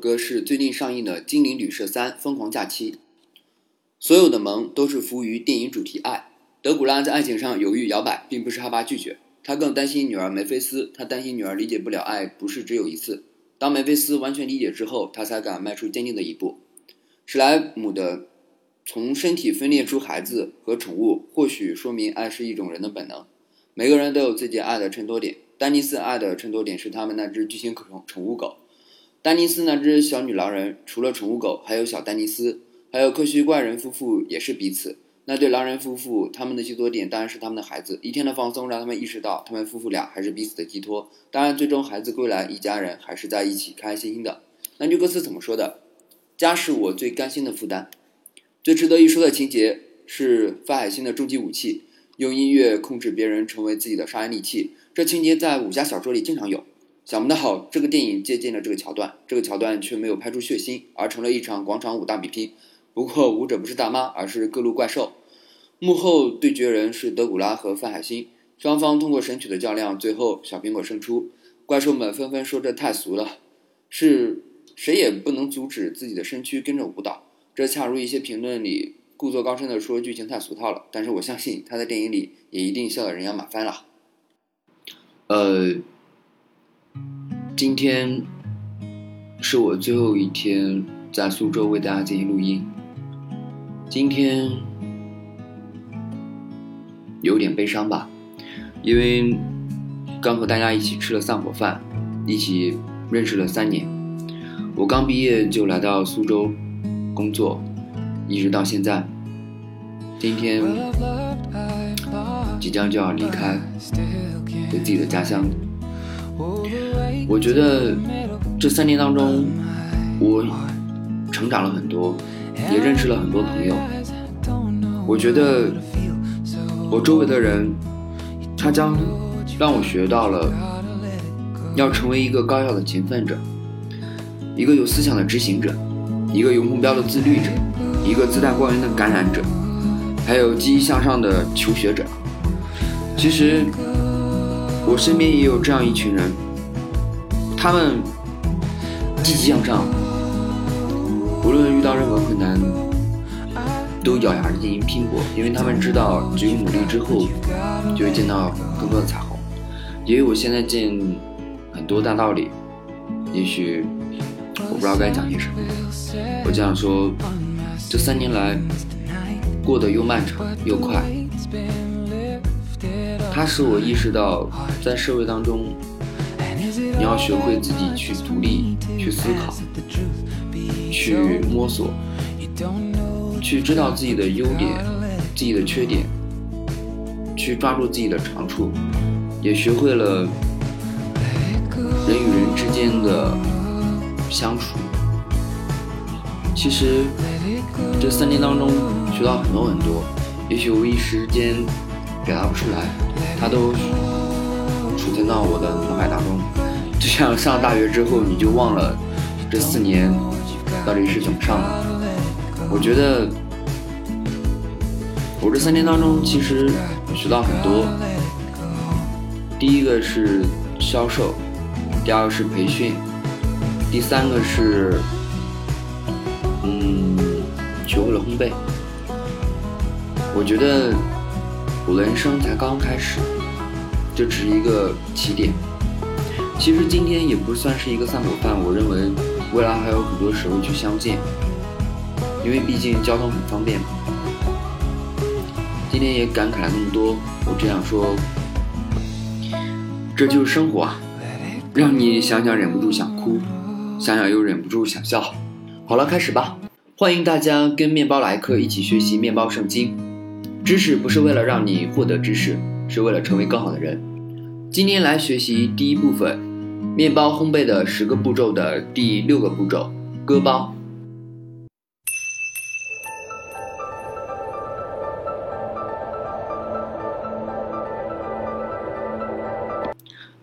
歌是最近上映的《精灵旅社三：疯狂假期》。所有的萌都是服务于电影主题爱。德古拉在爱情上犹豫摇摆，并不是害怕拒绝，他更担心女儿梅菲斯，他担心女儿理解不了爱不是只有一次。当梅菲斯完全理解之后，他才敢迈出坚定的一步。史莱姆的从身体分裂出孩子和宠物，或许说明爱是一种人的本能。每个人都有自己爱的衬托点。丹尼斯爱的衬托点是他们那只巨型宠宠物狗。丹尼斯那只小女狼人，除了宠物狗，还有小丹尼斯，还有科学怪人夫妇也是彼此。那对狼人夫妇，他们的寄托点当然是他们的孩子。一天的放松让他们意识到，他们夫妇俩还是彼此的寄托。当然，最终孩子归来，一家人还是在一起，开开心心的。那句歌词怎么说的？家是我最甘心的负担。最值得一说的情节是范海辛的终极武器，用音乐控制别人，成为自己的杀人利器。这情节在武侠小说里经常有。想不到这个电影借鉴了这个桥段，这个桥段却没有拍出血腥，而成了一场广场舞大比拼。不过舞者不是大妈，而是各路怪兽。幕后对决人是德古拉和范海辛，双方通过神曲的较量，最后小苹果胜出。怪兽们纷纷说这太俗了，是谁也不能阻止自己的身躯跟着舞蹈。这恰如一些评论里故作高深的说剧情太俗套了，但是我相信他在电影里也一定笑得人仰马翻了。呃。今天是我最后一天在苏州为大家进行录音。今天有点悲伤吧，因为刚和大家一起吃了散伙饭，一起认识了三年。我刚毕业就来到苏州工作，一直到现在。今天即将就要离开，回自己的家乡。我觉得这三年当中，我成长了很多，也认识了很多朋友。我觉得我周围的人，他将让我学到了要成为一个高效的勤奋者，一个有思想的执行者，一个有目标的自律者，一个自带光源的感染者，还有积极向上的求学者。其实。我身边也有这样一群人，他们积极向上，无论遇到任何困难，都咬牙进行拼搏，因为他们知道只有努力之后，就会见到更多的彩虹。也有我现在见很多大道理，也许我不知道该讲些什么，我这样说，这三年来过得又漫长又快。它使我意识到，在社会当中，你要学会自己去独立、去思考、去摸索、去知道自己的优点、自己的缺点，去抓住自己的长处，也学会了人与人之间的相处。其实这三年当中学到很多很多，也许我一时间表达不出来。它都储存到我的脑海当中，像上大学之后，你就忘了这四年到底是怎么上的。我觉得我这三年当中，其实学到很多。第一个是销售，第二个是培训，第三个是嗯，学会了烘焙。我觉得。我的人生才刚刚开始，这只是一个起点。其实今天也不算是一个散伙饭，我认为未来还有很多时候去相见，因为毕竟交通很方便嘛。今天也感慨了那么多，我只想说，这就是生活啊，让你想想忍不住想哭，想想又忍不住想笑。好了，开始吧，欢迎大家跟面包来客一起学习面包圣经。知识不是为了让你获得知识，是为了成为更好的人。今天来学习第一部分，面包烘焙的十个步骤的第六个步骤——割包。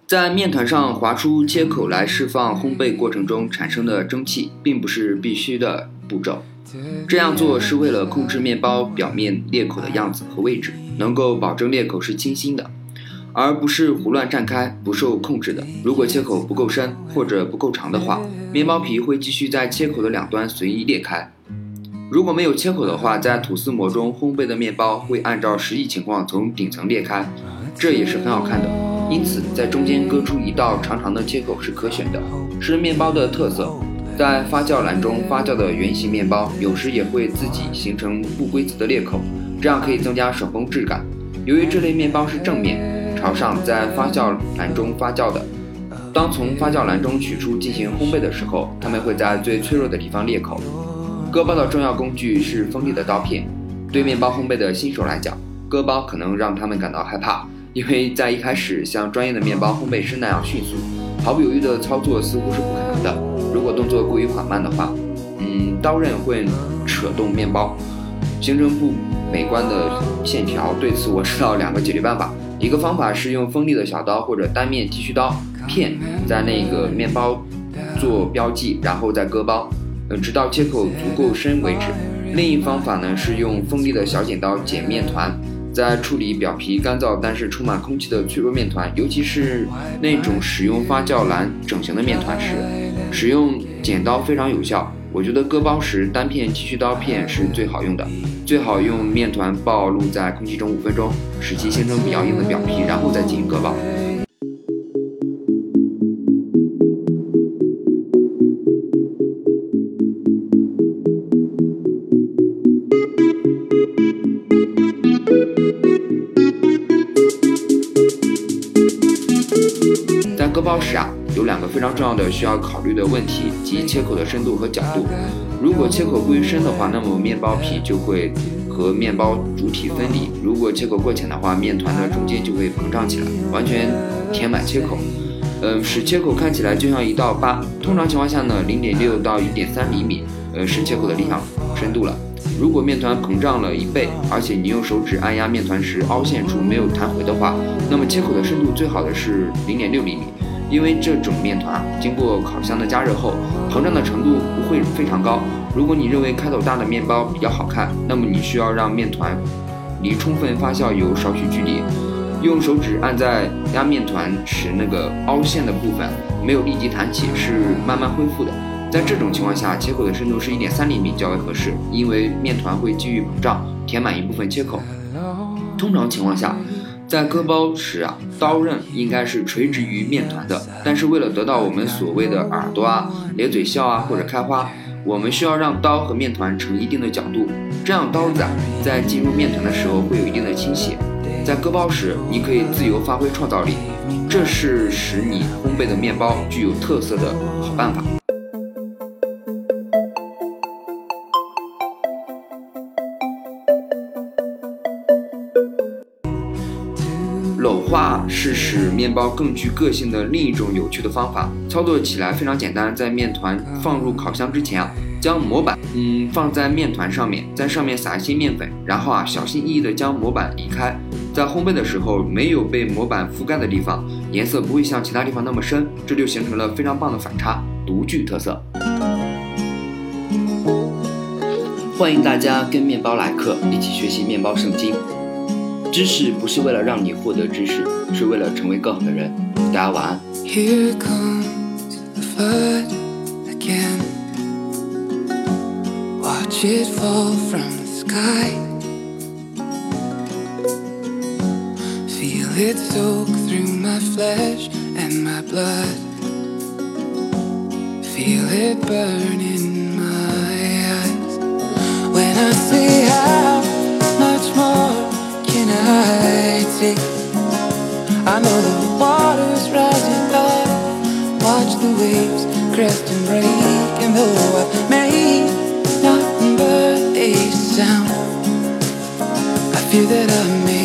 在面团上划出切口来释放烘焙过程中产生的蒸汽，并不是必须的步骤。这样做是为了控制面包表面裂口的样子和位置，能够保证裂口是清新的，而不是胡乱绽开、不受控制的。如果切口不够深或者不够长的话，面。包皮会继续在切口的两端随意裂开。如果没有切口的话，在吐司模中烘焙的面包会按照实际情况从顶层裂开，这也是很好看的。因此，在中间割出一道长长的切口是可选的，是面包的特色。在发酵篮中发酵的圆形面包，有时也会自己形成不规则的裂口，这样可以增加手工质感。由于这类面包是正面朝上在发酵篮中发酵的，当从发酵篮中取出进行烘焙的时候，它们会在最脆弱的地方裂口。割包的重要工具是锋利的刀片。对面包烘焙的新手来讲，割包可能让他们感到害怕，因为在一开始像专业的面包烘焙师那样迅速、毫不犹豫的操作似乎是不可能的。如果动作过于缓慢的话，嗯，刀刃会扯动面包，形成不美观的线条。对此，我知道两个解决办法。一个方法是用锋利的小刀或者单面剃须刀片在那个面包做标记，然后再割包，呃，直到切口足够深为止。另一方法呢是用锋利的小剪刀剪面团。在处理表皮干燥但是充满空气的脆弱面团，尤其是那种使用发酵篮整形的面团时，使用剪刀非常有效。我觉得割包时单片剃须刀片是最好用的，最好用面团暴露在空气中五分钟，使其形成比较硬的表皮，然后再进行割包。割包时啊，有两个非常重要的需要考虑的问题，即切口的深度和角度。如果切口过于深的话，那么面包皮就会和面包主体分离；如果切口过浅的话，面团的中间就会膨胀起来，完全填满切口，嗯，使切口看起来就像一道疤。通常情况下呢，零点六到一点三厘米，呃，是切口的理想深度了。如果面团膨胀了一倍，而且你用手指按压面团时凹陷处没有弹回的话，那么切口的深度最好的是零点六厘米。因为这种面团经过烤箱的加热后，膨胀的程度不会非常高。如果你认为开口大的面包比较好看，那么你需要让面团离充分发酵有少许距离。用手指按在压面团时，那个凹陷的部分没有立即弹起，是慢慢恢复的。在这种情况下，切口的深度是一点三厘米较为合适，因为面团会继续膨胀，填满一部分切口。通常情况下。在割包时啊，刀刃应该是垂直于面团的。但是为了得到我们所谓的耳朵啊、咧嘴笑啊或者开花，我们需要让刀和面团成一定的角度，这样刀子啊在进入面团的时候会有一定的倾斜。在割包时，你可以自由发挥创造力，这是使你烘焙的面包具有特色的好办法。是使面包更具个性的另一种有趣的方法，操作起来非常简单。在面团放入烤箱之前啊，将模板嗯放在面团上面，在上面撒一些面粉，然后啊小心翼翼地将模板移开。在烘焙的时候，没有被模板覆盖的地方，颜色不会像其他地方那么深，这就形成了非常棒的反差，独具特色。欢迎大家跟面包来客一起学习面包圣经。知识不是为了让你获得知识，是为了成为更好的人。大家晚安。Here comes the flood again. Watch it fall from the sky. Feel it soak through my flesh and my blood. Feel it burn in my eyes. When I see how I. I know the water's rising up. Watch the waves crest and break, and though I've made nothing but a sound, I fear that I may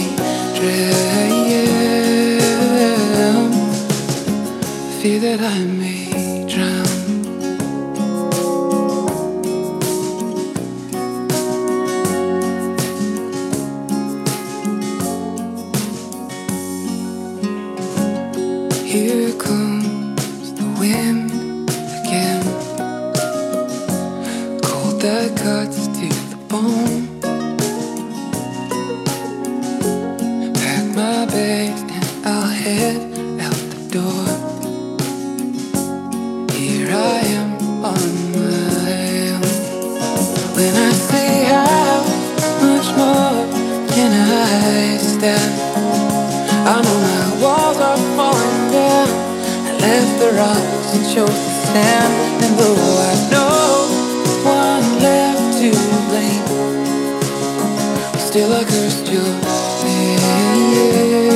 bone. Pack my bags and I'll head out the door. Here I am on my own. When I say how much more can I stand? I know my walls are falling down. I left the rocks and chose the sand, and though I know blame, still I cursed your name.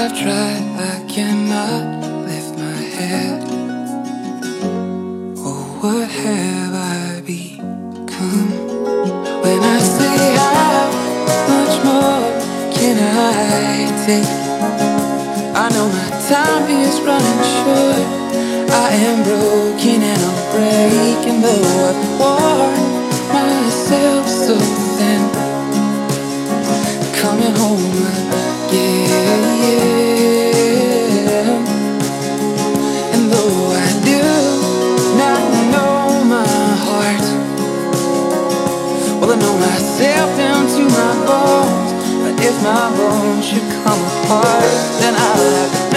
I've tried, I cannot lift my head. Oh, what have I become? When I say how much more can I take? I know my time is running short. I am broken and I'm breaking, though I've worn myself so thin. Coming home heart than I have.